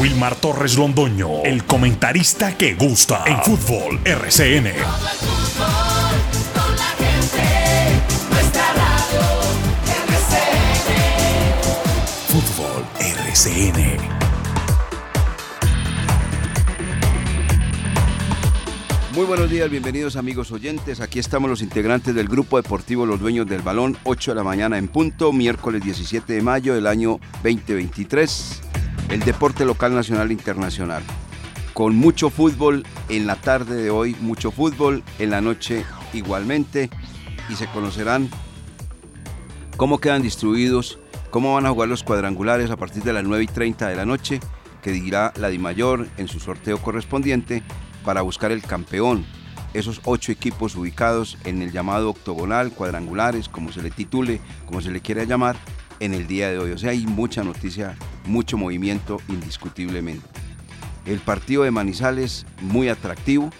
Wilmar Torres Londoño, el comentarista que gusta en fútbol RCN. Fútbol RCN. Muy buenos días, bienvenidos amigos oyentes. Aquí estamos los integrantes del Grupo Deportivo Los Dueños del Balón, 8 de la mañana en punto, miércoles 17 de mayo del año 2023. El deporte local, nacional e internacional. Con mucho fútbol en la tarde de hoy, mucho fútbol en la noche igualmente. Y se conocerán cómo quedan distribuidos, cómo van a jugar los cuadrangulares a partir de las 9 y 30 de la noche, que dirá la Mayor en su sorteo correspondiente para buscar el campeón. Esos ocho equipos ubicados en el llamado octogonal, cuadrangulares, como se le titule, como se le quiera llamar, en el día de hoy. O sea, hay mucha noticia, mucho movimiento indiscutiblemente. El partido de Manizales muy atractivo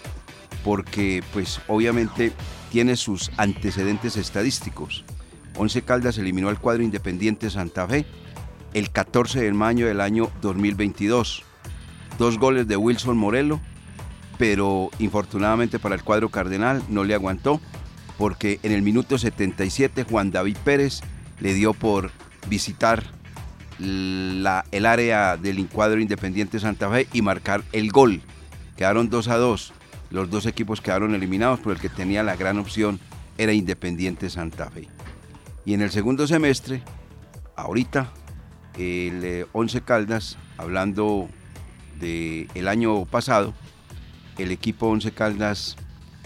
porque pues obviamente tiene sus antecedentes estadísticos. Once Caldas eliminó al cuadro Independiente Santa Fe el 14 de mayo del año 2022. Dos goles de Wilson Morelo pero infortunadamente para el cuadro cardenal no le aguantó porque en el minuto 77 Juan David Pérez le dio por visitar la, el área del cuadro Independiente Santa Fe y marcar el gol. Quedaron 2 a 2. Los dos equipos quedaron eliminados, pero el que tenía la gran opción era Independiente Santa Fe. Y en el segundo semestre, ahorita, el 11 eh, Caldas, hablando del año pasado, el equipo Once Caldas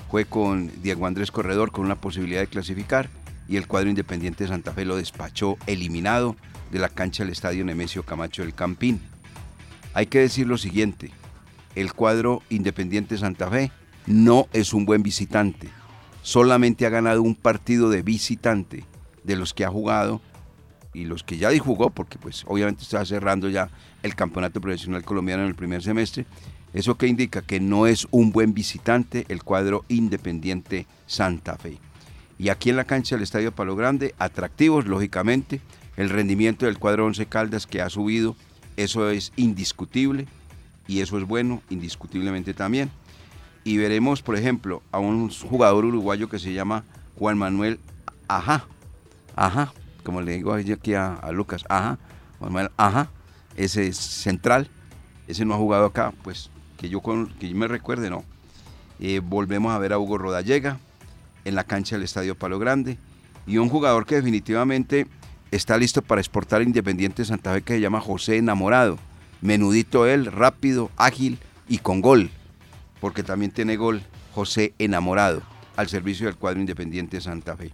fue con Diego Andrés Corredor con una posibilidad de clasificar y el cuadro Independiente de Santa Fe lo despachó eliminado de la cancha del Estadio Nemesio Camacho del Campín. Hay que decir lo siguiente, el cuadro Independiente Santa Fe no es un buen visitante, solamente ha ganado un partido de visitante de los que ha jugado y los que ya jugó, porque pues obviamente está cerrando ya el campeonato profesional colombiano en el primer semestre, ¿Eso que indica? Que no es un buen visitante el cuadro Independiente Santa Fe. Y aquí en la cancha del Estadio Palo Grande, atractivos, lógicamente, el rendimiento del cuadro Once Caldas que ha subido, eso es indiscutible y eso es bueno, indiscutiblemente también. Y veremos, por ejemplo, a un jugador uruguayo que se llama Juan Manuel Ajá, Ajá, como le digo aquí a, a Lucas, Ajá, Juan Manuel Ajá, ese es central, ese no ha jugado acá, pues que yo, que yo me recuerde, no. Eh, volvemos a ver a Hugo Rodallega en la cancha del Estadio Palo Grande y un jugador que definitivamente está listo para exportar Independiente Santa Fe que se llama José Enamorado. Menudito él, rápido, ágil y con gol, porque también tiene gol José Enamorado al servicio del cuadro Independiente Santa Fe.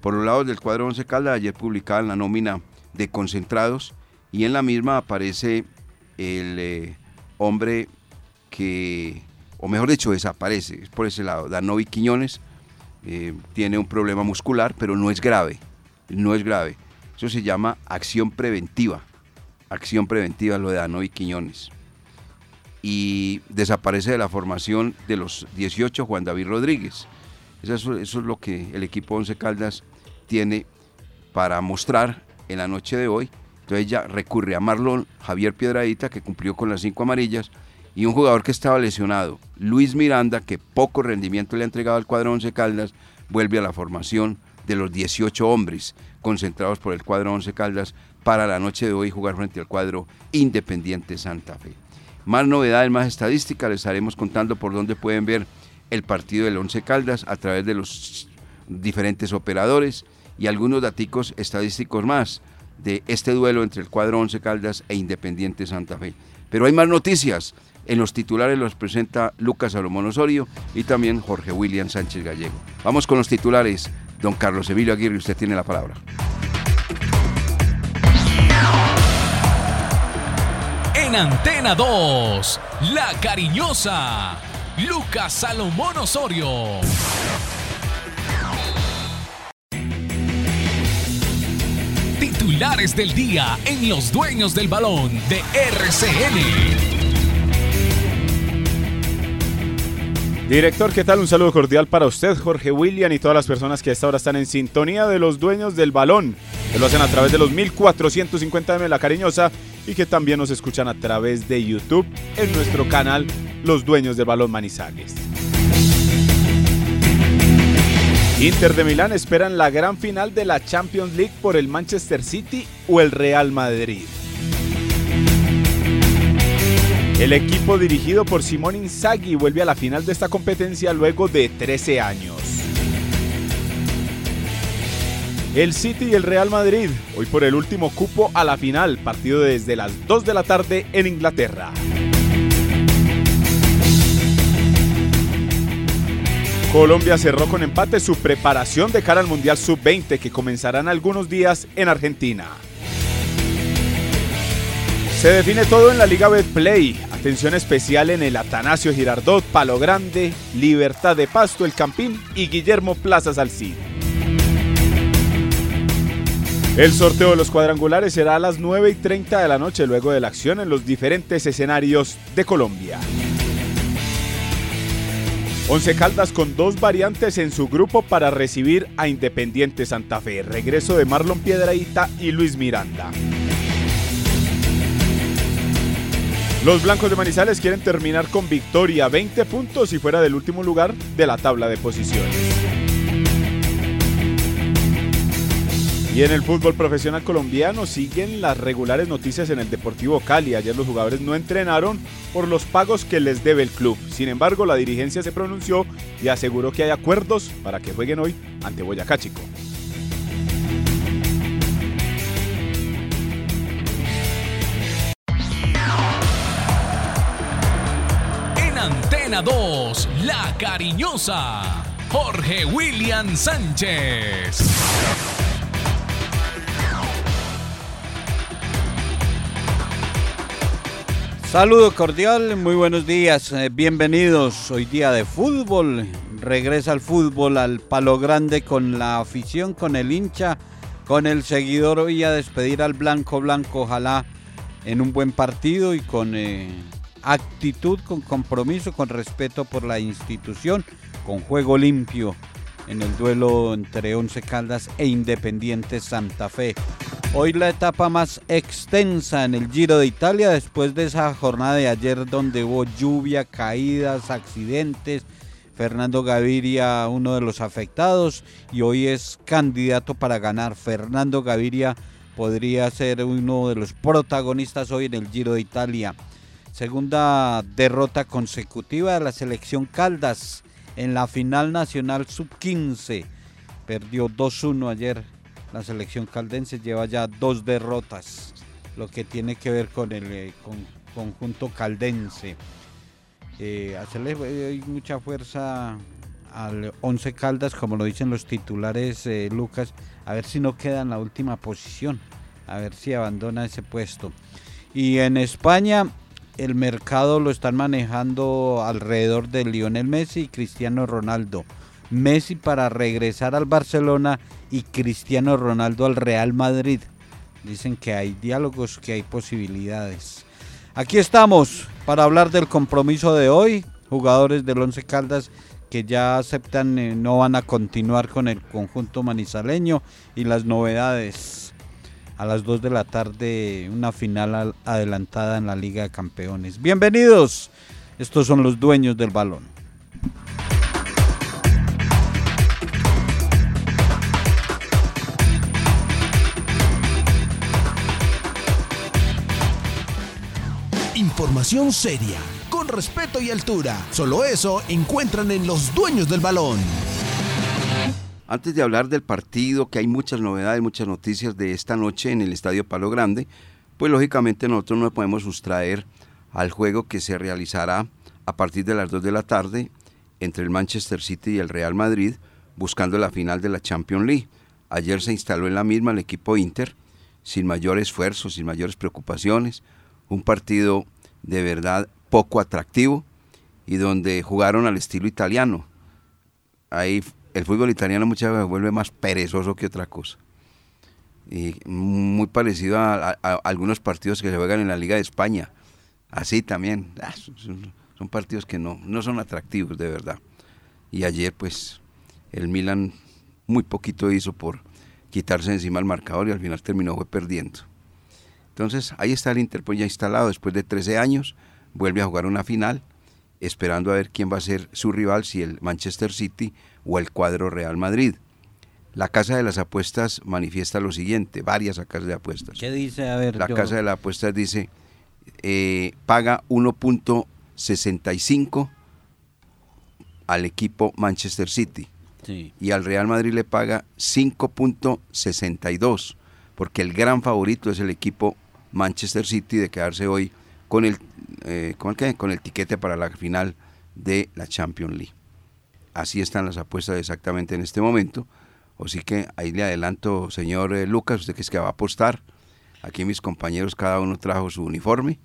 Por los lados del cuadro Once Caldas, ayer publicaban la nómina de concentrados y en la misma aparece el eh, hombre que, o mejor dicho, desaparece, es por ese lado. Danovi Quiñones eh, tiene un problema muscular, pero no es grave, no es grave. Eso se llama acción preventiva, acción preventiva lo de Danovi Quiñones. Y desaparece de la formación de los 18 Juan David Rodríguez. Eso, eso es lo que el equipo Once Caldas tiene para mostrar en la noche de hoy. Entonces ya recurre a Marlon Javier Piedradita, que cumplió con las cinco amarillas, y un jugador que estaba lesionado, Luis Miranda, que poco rendimiento le ha entregado al cuadro Once Caldas, vuelve a la formación de los 18 hombres concentrados por el cuadro Once Caldas para la noche de hoy jugar frente al cuadro Independiente Santa Fe. Más novedades, más estadísticas, les estaremos contando por dónde pueden ver el partido del Once Caldas a través de los diferentes operadores y algunos datos estadísticos más de este duelo entre el cuadro Once Caldas e Independiente Santa Fe. Pero hay más noticias. En los titulares los presenta Lucas Salomón Osorio y también Jorge William Sánchez Gallego. Vamos con los titulares. Don Carlos Emilio Aguirre, usted tiene la palabra. En Antena 2, La Cariñosa, Lucas Salomón Osorio. Titulares del día en Los Dueños del Balón de RCN. Director, ¿qué tal? Un saludo cordial para usted, Jorge William, y todas las personas que a esta hora están en sintonía de los dueños del balón. que lo hacen a través de los 1450M de La Cariñosa y que también nos escuchan a través de YouTube en nuestro canal Los Dueños del Balón Manizales. Inter de Milán esperan la gran final de la Champions League por el Manchester City o el Real Madrid. El equipo dirigido por Simón Inzaghi vuelve a la final de esta competencia luego de 13 años. El City y el Real Madrid, hoy por el último cupo a la final, partido desde las 2 de la tarde en Inglaterra. Colombia cerró con empate su preparación de cara al Mundial Sub-20 que comenzará en algunos días en Argentina. Se define todo en la Liga Betplay. Atención especial en el Atanasio Girardot, Palo Grande, Libertad de Pasto, El Campín y Guillermo Plaza Salcid. El sorteo de los cuadrangulares será a las 9 y 30 de la noche luego de la acción en los diferentes escenarios de Colombia. Once Caldas con dos variantes en su grupo para recibir a Independiente Santa Fe. Regreso de Marlon Piedraíta y Luis Miranda. Los blancos de Manizales quieren terminar con victoria, 20 puntos y fuera del último lugar de la tabla de posiciones. Y en el fútbol profesional colombiano siguen las regulares noticias en el Deportivo Cali. Ayer los jugadores no entrenaron por los pagos que les debe el club. Sin embargo, la dirigencia se pronunció y aseguró que hay acuerdos para que jueguen hoy ante Boyacá Chico. Antena 2, La Cariñosa, Jorge William Sánchez. Saludo cordial, muy buenos días, eh, bienvenidos. Hoy día de fútbol, regresa el fútbol al palo grande con la afición, con el hincha, con el seguidor. Hoy a despedir al blanco blanco, ojalá en un buen partido y con eh, actitud, con compromiso, con respeto por la institución, con juego limpio en el duelo entre Once Caldas e Independiente Santa Fe. Hoy la etapa más extensa en el Giro de Italia después de esa jornada de ayer donde hubo lluvia, caídas, accidentes. Fernando Gaviria, uno de los afectados, y hoy es candidato para ganar. Fernando Gaviria podría ser uno de los protagonistas hoy en el Giro de Italia. Segunda derrota consecutiva de la selección Caldas en la final nacional sub-15. Perdió 2-1 ayer la selección caldense lleva ya dos derrotas, lo que tiene que ver con el eh, con, conjunto caldense. Eh, hacerle eh, mucha fuerza al 11 Caldas, como lo dicen los titulares eh, Lucas, a ver si no queda en la última posición, a ver si abandona ese puesto. Y en España el mercado lo están manejando alrededor de Lionel Messi y Cristiano Ronaldo. Messi para regresar al Barcelona y Cristiano Ronaldo al Real Madrid. Dicen que hay diálogos, que hay posibilidades. Aquí estamos para hablar del compromiso de hoy. Jugadores del Once Caldas que ya aceptan eh, no van a continuar con el conjunto manizaleño y las novedades. A las 2 de la tarde una final adelantada en la Liga de Campeones. Bienvenidos. Estos son los dueños del balón. Información seria, con respeto y altura. Solo eso encuentran en los dueños del balón. Antes de hablar del partido, que hay muchas novedades, muchas noticias de esta noche en el Estadio Palo Grande, pues lógicamente nosotros no podemos sustraer al juego que se realizará a partir de las 2 de la tarde entre el Manchester City y el Real Madrid, buscando la final de la Champions League. Ayer se instaló en la misma el equipo Inter, sin mayor esfuerzo, sin mayores preocupaciones, un partido de verdad poco atractivo y donde jugaron al estilo italiano. Ahí el fútbol italiano muchas veces vuelve más perezoso que otra cosa. Y muy parecido a, algunos partidos que se juegan en la Liga de España. Así también. Ah, son, partidos que no, no son atractivos, de verdad. Y ayer, pues, el Milan muy poquito hizo por quitarse encima el marcador y al final terminó fue perdiendo. Entonces ahí está el Inter pues ya instalado después de 13 años, vuelve a jugar una final, esperando a ver quién va a ser su rival, si el Manchester City o el cuadro Real Madrid. La Casa de las Apuestas manifiesta lo siguiente, varias casas de apuestas. ¿Qué dice? A ver, La yo- Casa de las Apuestas dice, eh, paga 1.65 al equipo Manchester City Sí. y al Real Madrid le paga 5.62 porque el gran favorito es el equipo Manchester City de quedarse hoy con el, eh, ¿con el, qué? con el tiquete para la final de la Champions League. Así están las apuestas exactamente en este momento. Así que ahí le adelanto, señor eh, Lucas, usted que es que va a apostar. Aquí mis compañeros, cada uno trajo su uniforme.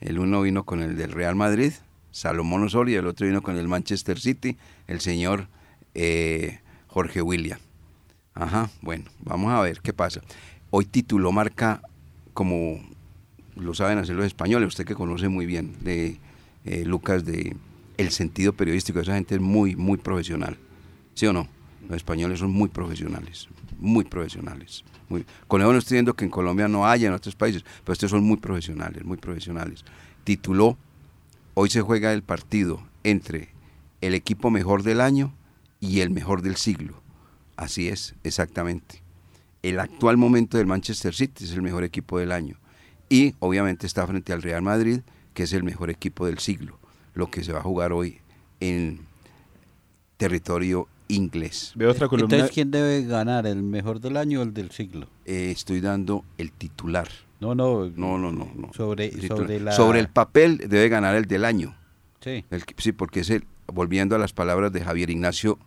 El uno vino con el del Real Madrid, Salomón Osorio, y el otro vino con el Manchester City, el señor eh, Jorge William. Ajá, bueno, vamos a ver qué pasa. Hoy tituló marca como lo saben hacer los españoles, usted que conoce muy bien de eh, Lucas de el sentido periodístico, esa gente es muy, muy profesional. ¿Sí o no? Los españoles son muy profesionales, muy profesionales. Muy, con eso no estoy diciendo que en Colombia no haya, en otros países, pero estos son muy profesionales, muy profesionales. Tituló, hoy se juega el partido entre el equipo mejor del año y el mejor del siglo. Así es, exactamente. El actual momento del Manchester City es el mejor equipo del año. Y obviamente está frente al Real Madrid, que es el mejor equipo del siglo. Lo que se va a jugar hoy en territorio inglés. Veo otra columna. Entonces, ¿quién debe ganar? ¿El mejor del año o el del siglo? Eh, estoy dando el titular. No, no. No, no, no. no. Sobre, El sobre la... Sobre el papel debe ganar el del año. Sí. El sí, porque es el, volviendo a las palabras de Javier Ignacio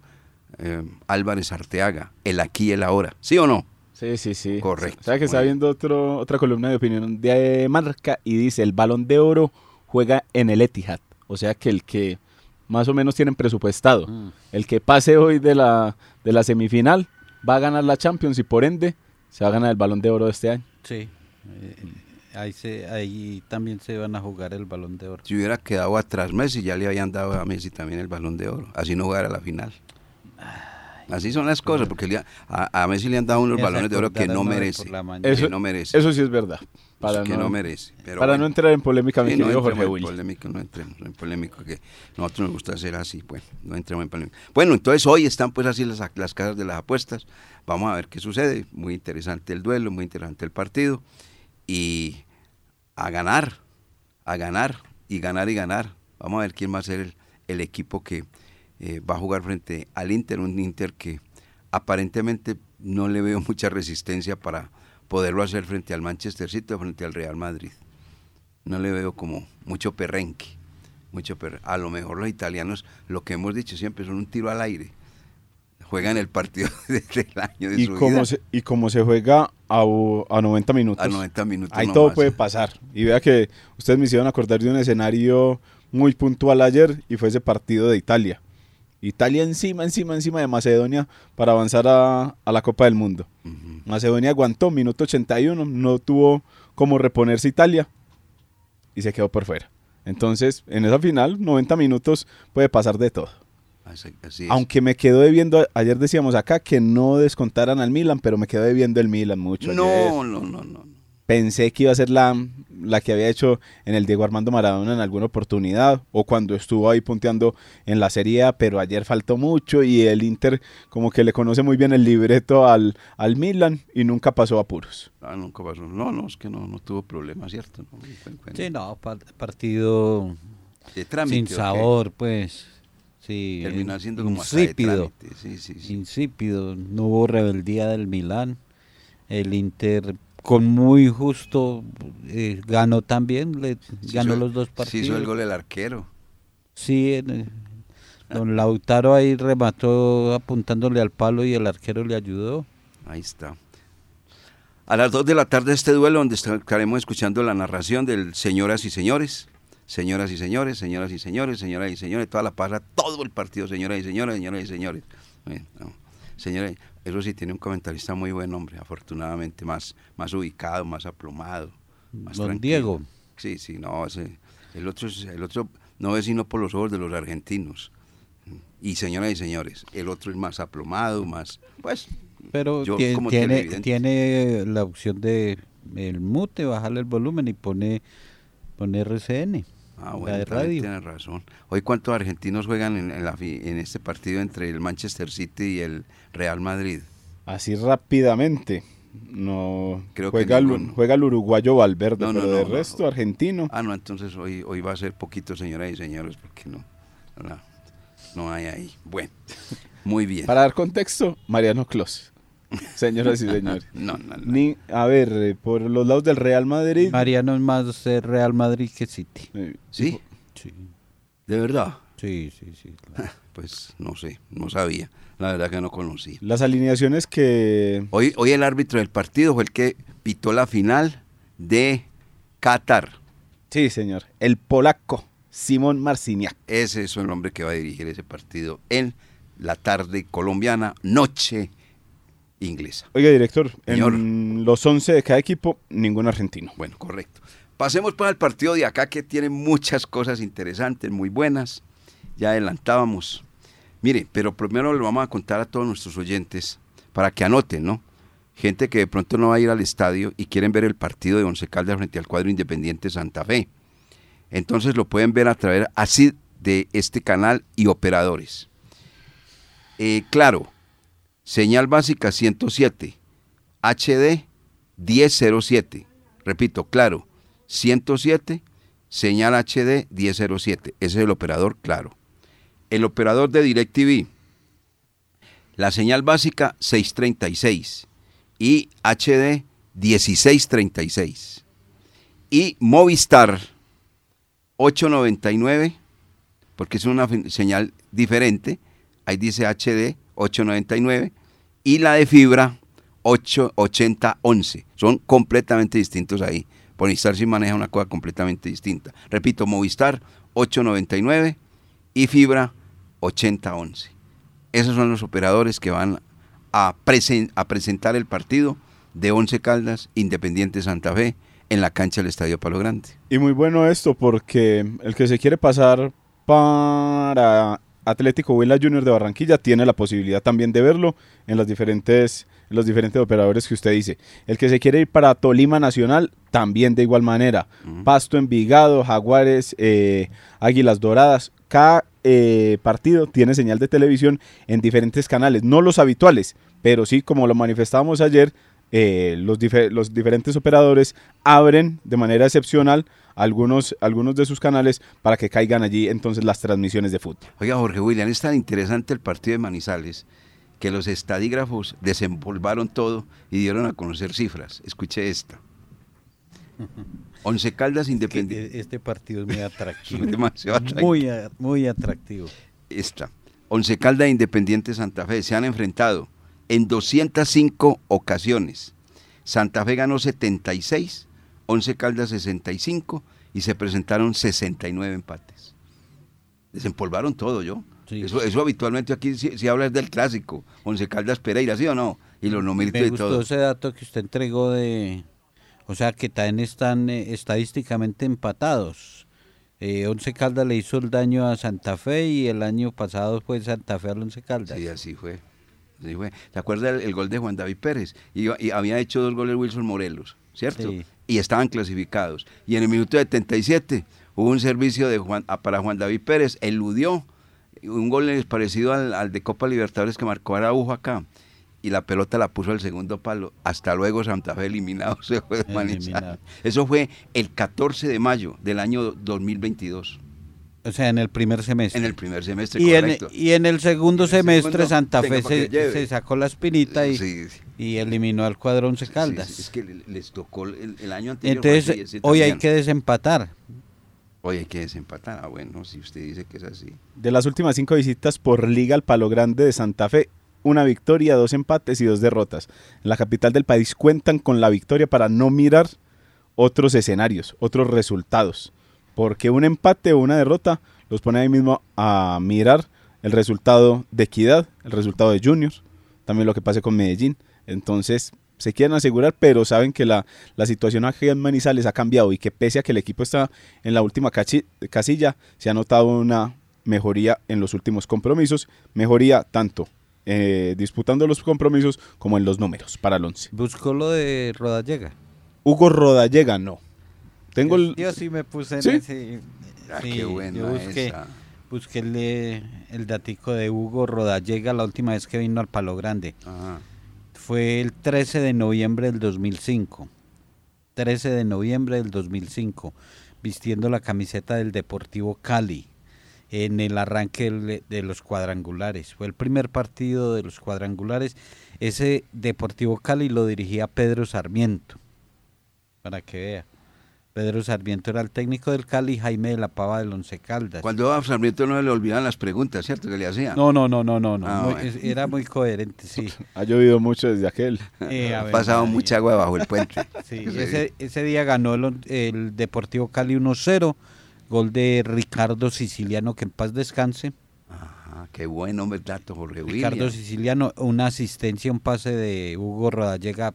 eh, Álvarez Arteaga, el aquí y el ahora. ¿Sí o no? Sí, sí, sí. Correcto. ¿Sabe que está viendo otro, otra columna de opinión de Marca y dice, el balón de oro juega en el Etihad. O sea que el que más o menos tienen presupuestado, Mm. el que pase hoy de la, de la semifinal va a ganar la Champions y por ende se va a ganar el balón de oro de este año. Sí. Eh, ahí, se, ahí también se van a jugar el balón de oro. Si hubiera quedado atrás Messi, ya le habían dado a Messi también el balón de oro. Así no jugara la final. Así son las cosas, porque le a, a Messi le han dado unos balones de oro que no merece. Que Eso- no merece. Eso sí es verdad. Para, que no, no, merece. Pero para bueno. no entrar en polémica, mi Sí, querido Jorge en polémica, no entremos en polémica, que nosotros nos gusta hacer así, pues, no entremos en polémica. Bueno, entonces hoy están pues así las, las casas de las apuestas, vamos a ver qué sucede, muy interesante el duelo, muy interesante el partido, y a ganar, a ganar, y ganar y ganar, vamos a ver quién va a ser el, el equipo que eh, va a jugar frente al Inter, un Inter que aparentemente no le veo mucha resistencia para poderlo hacer frente al Manchester City o frente al Real Madrid no le veo como mucho perrenque, mucho per- A lo mejor los italianos, lo que hemos dicho siempre, son un tiro al aire. Juegan el partido del año de Y su como, vida se, y como se juega a, a 90 minutos. a 90 minutos. Ahí nomás. todo puede pasar. Y vea que ustedes me hicieron acordar de un escenario muy puntual ayer y fue ese partido de Italia. Italia encima, encima, encima de Macedonia para avanzar a, a la Copa del Mundo. Macedonia aguantó, minuto 81, no tuvo cómo reponerse Italia y se quedó por fuera. Entonces, en esa final, 90 minutos puede pasar de todo. Así, así es. Aunque me quedó debiendo, ayer decíamos acá que no descontaran al Milan, pero me quedó debiendo el Milan mucho. ayer no, no, no, no. Pensé que iba a ser la, la que había hecho en el Diego Armando Maradona en alguna oportunidad o cuando estuvo ahí punteando en la Serie A, pero ayer faltó mucho y el Inter como que le conoce muy bien el libreto al, al Milan y nunca pasó apuros. Ah, nunca pasó. No, no, es que no, no tuvo problema, ¿cierto? No, Sí, no, pa- partido de trámite, sin sabor, pues. Sí, Terminó siendo como hasta de insípido. Sí, sí, sí. insípido, no hubo rebeldía del Milán. El Inter con muy justo eh, ganó también, le Sí ganó hizo- los dos Sí partidos. hizo el gol el arquero. Sí, eh, don Lautaro ahí remató apuntándole al palo y el arquero le ayudó. Ahí está. A las 2 de la tarde este duelo donde estaremos escuchando la narración del señoras y señores. Señoras y señores, señoras y señores, señoras y señores, toda la pasa, todo el partido, señoras y señores, señoras y señores. Bueno, no. Señores, eso sí tiene un comentarista muy buen hombre, afortunadamente, más, más ubicado, más aplomado. Más Don tranquilo. Diego. Sí, sí, no, ese- el otro, el otro no es sino por los ojos de los argentinos. Y señoras y señores, el otro es más aplomado, más, pues, Pero Yo, tie- como tiene, televidente. tiene la opción de el mute, bajarle el volumen y pone, pone RCN. Ah, la bueno, de también radio. tiene razón. Hoy, ¿cuántos argentinos juegan en, en la en este partido entre el Manchester City y el Real Madrid? Así rápidamente. No Creo que juega, el, ninguno. juega el uruguayo Valverde, No, no, pero no, resto argentino. Ah, no, entonces hoy, hoy va a ser poquito, señoras y señores, porque no, no, no hay ahí. Bueno, muy bien. Para dar contexto, Mariano Clos. Señoras y señores. No, no, no. Ni, a ver, eh, por los lados del Real Madrid. Mariano es más Real Madrid que City. eh, ¿Sí? Sí, ¿De verdad? sí, sí. sí claro. Pues no sé, no sabía. La verdad que no conocía. Las alineaciones que Hoy, hoy el árbitro del partido fue el que pitó la final de Qatar. Sí, señor. El polaco Simón Marciniak. Ese es el hombre que va a dirigir ese partido en la tarde colombiana, noche inglesa. Oiga, director, Señor. en los 11 de cada equipo, ningún argentino. Bueno, correcto. Pasemos para el partido de acá que tiene muchas cosas interesantes, muy buenas. Ya adelantábamos. Mire, pero primero le vamos a contar a todos nuestros oyentes para que anoten, ¿no? Gente que de pronto no va a ir al estadio y quieren ver el partido de Once Caldas frente al cuadro Independiente Santa Fe. Entonces lo pueden ver a través así de este canal y operadores. Eh, claro, señal básica 107, HD 1007. Repito, claro, 107, señal HD 1007. Ese es el operador claro. El operador de DirecTV, la señal básica 636 y HD 1636. Y Movistar 899, porque es una señal diferente, ahí dice HD 899, y la de fibra 88011. Son completamente distintos ahí. Movistar sí maneja una cosa completamente distinta. Repito, Movistar 899 y fibra 8011. Esos son los operadores que van a, a presentar el partido de Once Caldas Independiente Santa Fe en la cancha del Estadio Palo Grande. Y muy bueno esto porque el que se quiere pasar para Atlético Huila Junior de Barranquilla tiene la posibilidad también de verlo en las diferentes en los diferentes operadores que usted dice. El que se quiere ir para Tolima Nacional también de igual manera. Pasto Envigado, Jaguares, eh, Águilas Doradas. Cada eh, partido tiene señal de televisión en diferentes canales, no los habituales, pero sí como lo manifestábamos ayer, eh, los, dife- los diferentes operadores abren de manera excepcional algunos, algunos de sus canales para que caigan allí entonces las transmisiones de fútbol. Oiga, Jorge William, es tan interesante el partido de Manizales que los estadígrafos desempolvaron todo y dieron a conocer cifras. Escuche esta. Once Caldas Independiente. eh, este partido es muy atractivo. Demasiado atractivo. Muy, muy atractivo. esta. Once Caldas Independiente Santa Fe se han enfrentado en 205 ocasiones. Santa Fe ganó 76, Once Caldas 65 y se presentaron 69 empates. Desempolvaron todo yo. Sí. Eso, eso habitualmente aquí si, si hablas del clásico, Once Caldas Pereira, ¿sí o no? Y los numeritos Me y gustó todo. ese dato que usted entregó de... O sea, que también están eh, estadísticamente empatados. Eh, Once Caldas le hizo el daño a Santa Fe y el año pasado fue Santa Fe al Once Caldas. Sí, así fue. Así fue. ¿Te acuerdas el, el gol de Juan David Pérez? Y, y había hecho dos goles Wilson Morelos, ¿cierto? Sí. Y estaban clasificados. Y en el minuto 77 hubo un servicio de Juan, para Juan David Pérez, eludió un gol parecido al, al de Copa Libertadores que marcó Araujo acá. Y la pelota la puso al segundo palo. Hasta luego Santa Fe eliminado. Se fue de. Eso fue el 14 de mayo del año 2022. O sea, en el primer semestre. En el primer semestre, y, en, y en el segundo En el semestre segundo, Santa Fe se, sacó la espinita y, Sí, sí. y eliminó al cuadro Once Sí, Caldas. sí, es que le- les tocó el, el año anterior. Entonces, hoy hay que desempatar. Hoy hay que desempatar. Ah, bueno, si usted dice que es así. De las últimas cinco visitas por liga al Palo Grande de Santa Fe, una victoria, dos empates y dos derrotas. En la capital del país cuentan con la victoria para no mirar otros escenarios, otros resultados. Porque un empate o una derrota los pone ahí mismo a mirar el resultado de Equidad, el resultado de Junior, también lo que pase con Medellín. Entonces se quieren asegurar, pero saben que la, la situación aquí en Manizales ha cambiado y que pese a que el equipo está en la última casilla, se ha notado una mejoría en los últimos compromisos, mejoría tanto eh, disputando los compromisos como en los números para el 11. Buscó lo de Rodallega. Hugo Rodallega no. Tengo el... Yo sí me puse en ¿Sí? ese. Ah, sí, qué buena yo busqué, esa. busqué el, el datico de Hugo Rodallega la última vez que vino al Palo Grande. Ajá. Fue el 13 de noviembre del 2005. 13 de noviembre del 2005, vistiendo la camiseta del Deportivo Cali en el arranque de los cuadrangulares. Fue el primer partido de los cuadrangulares. Ese Deportivo Cali lo dirigía Pedro Sarmiento, para que vea. Pedro Sarmiento era el técnico del Cali, Jaime de la Pava del Once Caldas. Cuando a Sarmiento no le olvidan las preguntas, ¿cierto? Que le hacían. No, no, no, no, no, no. Ah, muy- bueno. era muy coherente, sí. Ha llovido mucho desde aquel. Eh, Ha ver, pasado María. mucha agua bajo el puente. Sí, Sí. Ese, ese día ganó el, el Deportivo Cali 1-0, gol de Ricardo Siciliano, que en paz descanse. Ajá, qué buen hombre dato, Jorge Ricardo William. Siciliano, una asistencia, un pase de Hugo Rodallega,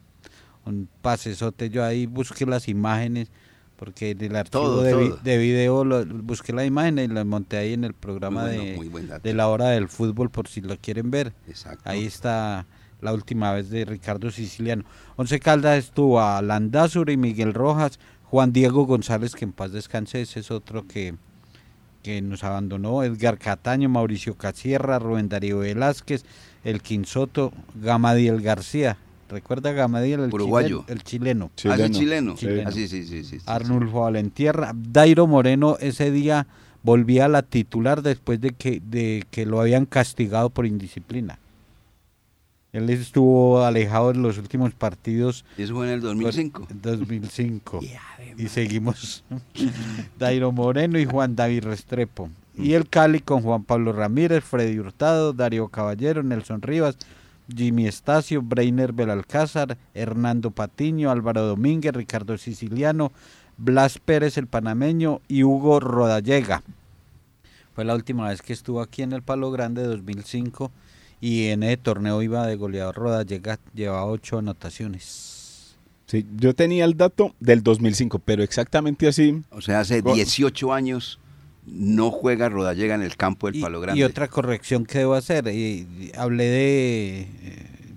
un pasesote. Yo ahí busqué las imágenes, porque en el archivo Todo, de, vi- todo. de video lo- busqué las imágenes y las monté ahí en el programa bueno, de, la hora del fútbol, por si lo quieren ver. Exacto. Ahí está la última vez de Ricardo Siciliano. Once Caldas estuvo a Landázuri, Miguel Rojas, Juan Diego González, que en paz descanse, ese es otro que, que nos abandonó, Edgar Cataño, Mauricio Casierra, Rubén Darío Velázquez, el Quinsoto, Gamadiel García. ¿Recuerda Gamadiel, el Uruguayo. chileno? El chileno. Ah, ¿ese chileno? Chileno. Ah, sí, sí, sí, sí, sí. Arnulfo Valentierra. Dairo Moreno ese día volvía a la titular después de que, de que lo habían castigado por indisciplina. Él estuvo alejado en los últimos partidos. Eso fue en el 2005. En 2005. y seguimos. Dairo Moreno y Juan David Restrepo. Y el Cali con Juan Pablo Ramírez, Freddy Hurtado, Darío Caballero, Nelson Rivas, Jimmy Estacio, Breiner Belalcázar, Hernando Patiño, Álvaro Domínguez, Ricardo Siciliano, Blas Pérez el panameño y Hugo Rodallega. Fue la última vez que estuvo aquí en el Palo Grande 2005 y en ese torneo iba de goleador Rodallega, llevaba ocho anotaciones. Sí, yo tenía el dato del 2005, pero exactamente así. O sea, hace Go- 18 años no juega Rodallega en el campo del Y, Palo y Grande. otra corrección que debo hacer, y- y hablé de,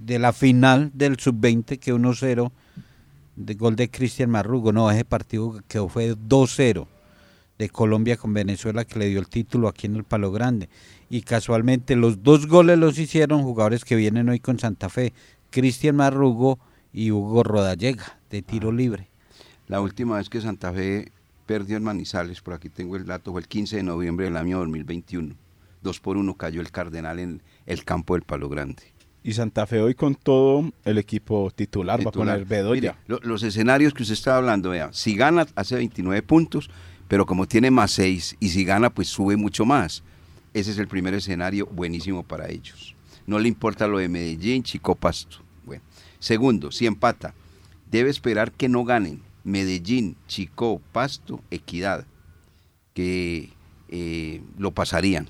de la final del sub-20 que 1-0, de gol de Cristian Marrugo, no, ese partido que fue 2-0 de Colombia con Venezuela que le dio el título aquí en el Palo Grande. Y casualmente los dos goles los hicieron jugadores que vienen hoy con Santa Fe, Cristian Marrugo y Hugo Rodallega, de tiro libre. La última vez que Santa Fe perdió en Manizales, por aquí tengo el dato, fue el 15 de noviembre del año 2021. Dos por uno cayó el Cardenal en el campo del Palo Grande. Y Santa Fe hoy con todo el equipo titular, va a poner Bedoya. Mire, lo- los escenarios que usted estaba hablando, vea, si gana hace 29 puntos, pero como tiene más 6 y si gana pues sube mucho más. Ese es el primer escenario buenísimo para ellos. No le importa lo de Medellín, Chico Pasto. Bueno. Segundo, si empata, debe esperar que no ganen Medellín, Chico, Pasto, Equidad, que eh, lo pasarían.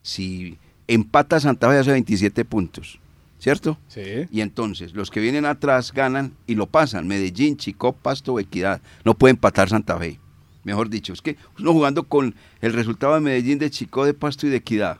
Si empata Santa Fe hace 27 puntos, ¿cierto? Sí. Y entonces los que vienen atrás ganan y lo pasan. Medellín, Chicó, Pasto, Equidad. No puede empatar Santa Fe. Mejor dicho, es que uno jugando con el resultado de Medellín, de Chicó, de Pasto y de Equidad.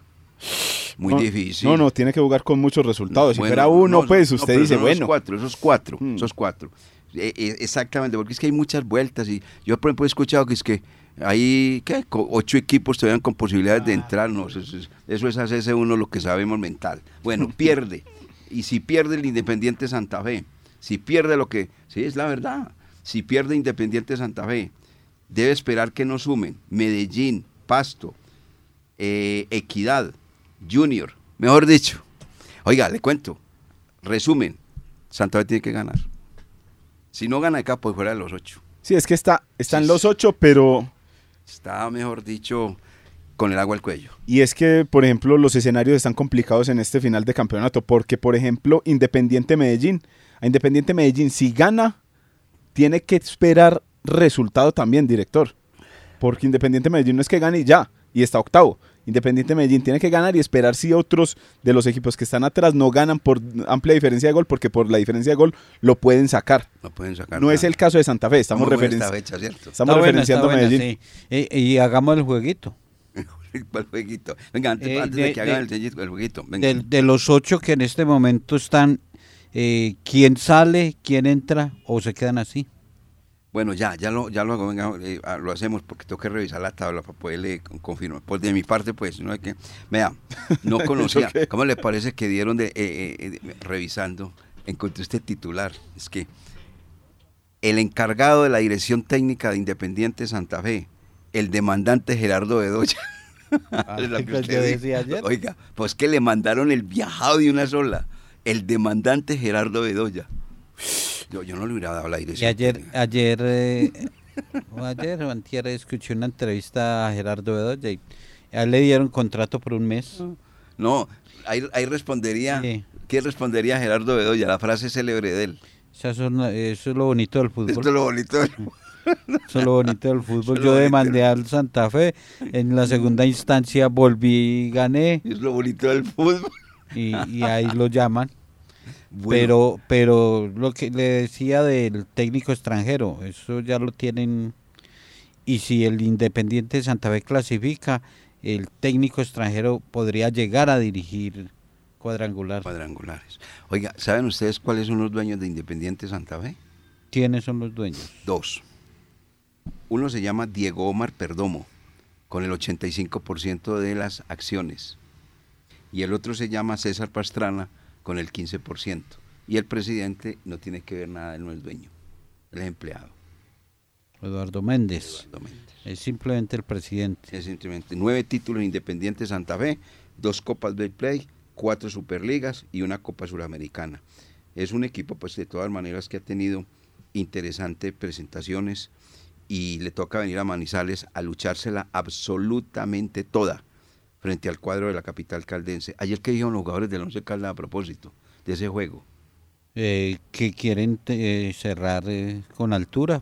Muy no, difícil. No, no, tiene que jugar con muchos resultados. Si Bueno, fuera uno, no, pues usted dice, bueno. Esos cuatro, esos cuatro, Hmm. esos cuatro. Eh, eh, exactamente, porque es que hay muchas vueltas y yo, por ejemplo, he escuchado que es que hay ¿qué? Ocho equipos todavía con posibilidades Ah. de entrar. No, eso, es- eso es hacerse uno lo que sabemos mental. Bueno, pierde. Y si pierde el Independiente Santa Fe, si pierde lo que. Sí, es la verdad. Si pierde Independiente Santa Fe, debe esperar que no sumen Medellín, Pasto, eh, Equidad, Junior. Mejor dicho. Oiga, le cuento. Resumen. Santa Fe tiene que ganar. Si no gana acá, pues fuera de los ocho. Sí, es que está, están Sí, los ocho, pero... Está, mejor dicho, con el agua al cuello. Y es que, por ejemplo, los escenarios están complicados en este final de campeonato, porque, por ejemplo, Independiente Medellín, a Independiente Medellín, si gana, tiene que esperar resultado también, director. Porque Independiente Medellín no es que gane y ya, y está octavo. Independiente Medellín tiene que ganar y esperar si otros de los equipos que están atrás no ganan por amplia diferencia de gol, porque por la diferencia de gol lo pueden sacar. No pueden sacar No nada. es el caso de Santa Fe, estamos, Muy buena referen- esta fecha, ¿cierto? estamos Está buena, referenciando buena, Medellín. sí. Eh, y hagamos el jueguito. ¿Cuál jueguito? Venga, antes, Eh, antes de, de- que hagan de- el, el jueguito. Venga. De, de los ocho que en este momento están, eh, ¿quién sale, quién entra o se quedan así? Bueno, ya, ya lo, ya lo hago, venga, eh, ah, lo hacemos porque tengo que revisar la tabla para poderle con- confirmar. Pues de mi parte, pues, no hay que. Vea, no conocía. ¿Cómo le parece que dieron de, eh, eh, de- revisando? Encontré este titular. Es que el encargado de la dirección técnica de Independiente Santa Fe, el demandante Gerardo Bedoya. Es lo que que usted yo dijo. decía ayer. Oiga, pues que le mandaron el viajado de una sola. El demandante Gerardo Bedoya. Yo, yo no le hubiera dado la Y dirección. ayer, ayer, eh, o ayer o antier escuché una entrevista a Gerardo Bedoya y a él le dieron contrato por un mes. No, ahí, ahí respondería. Sí. ¿Qué respondería Gerardo Bedoya? La frase célebre de él. O sea, eso, es lo bonito del fútbol. Esto es lo bonito. del- Eso es lo bonito del fútbol. Yo demandé al Santa Fe. En la segunda instancia volví y gané. Es lo bonito del fútbol. Y, y ahí lo llaman. Bueno, Pero, pero lo que le decía del técnico extranjero, eso ya lo tienen. Y si el Independiente de Santa Fe clasifica, el técnico extranjero podría llegar a dirigir cuadrangular. cuadrangulares. Oiga, ¿saben ustedes cuáles son los dueños de Independiente Santa Fe? ¿Quiénes son los dueños? Dos. Uno se llama Diego Omar Perdomo, con el 85% de las acciones. Y el otro se llama César Pastrana, con el 15%. Y el presidente no tiene que ver nada, él no es dueño, él es empleado. Eduardo Méndez. Eduardo Méndez. Es simplemente el presidente. Es simplemente nueve títulos independientes Santa Fe, dos Copas del Play, cuatro Superligas y una Copa Suramericana. Es un equipo, pues de todas maneras, que ha tenido interesantes presentaciones y le toca venir a Manizales a luchársela absolutamente toda frente al cuadro de la capital caldense. Ayer que dijeron los jugadores del Once Caldas a propósito de ese juego. Eh, que quieren eh, cerrar eh, con altura.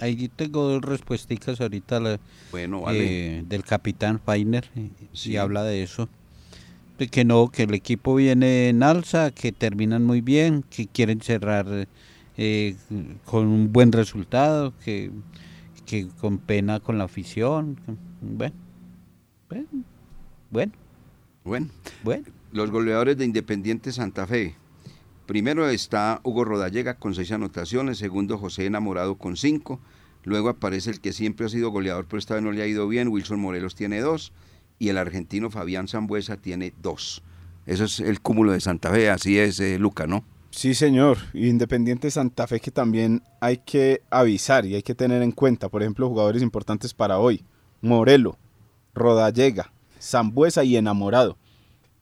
Ahí tengo dos respuestas ahorita la- Bueno, vale. eh, del capitán Feiner Sí. y habla de eso. De que no, que el equipo viene en alza, que terminan muy bien, que quieren cerrar eh, con un buen resultado, que, que con pena con la afición. Bueno, bueno, bueno, bueno. bueno. Los goleadores de Independiente Santa Fe. Primero está Hugo Rodallega con seis anotaciones, segundo José Enamorado con cinco, luego aparece el que siempre ha sido goleador, pero esta vez no le ha ido bien, Wilson Morelos tiene dos, y el argentino Fabián Zambuesa tiene dos. Eso es el cúmulo de Santa Fe, así es, eh, Luca, ¿no? Sí, señor. Independiente Santa Fe que también hay que avisar y hay que tener en cuenta, por ejemplo, jugadores importantes para hoy. Morelo, Rodallega, Zambuesa y Enamorado.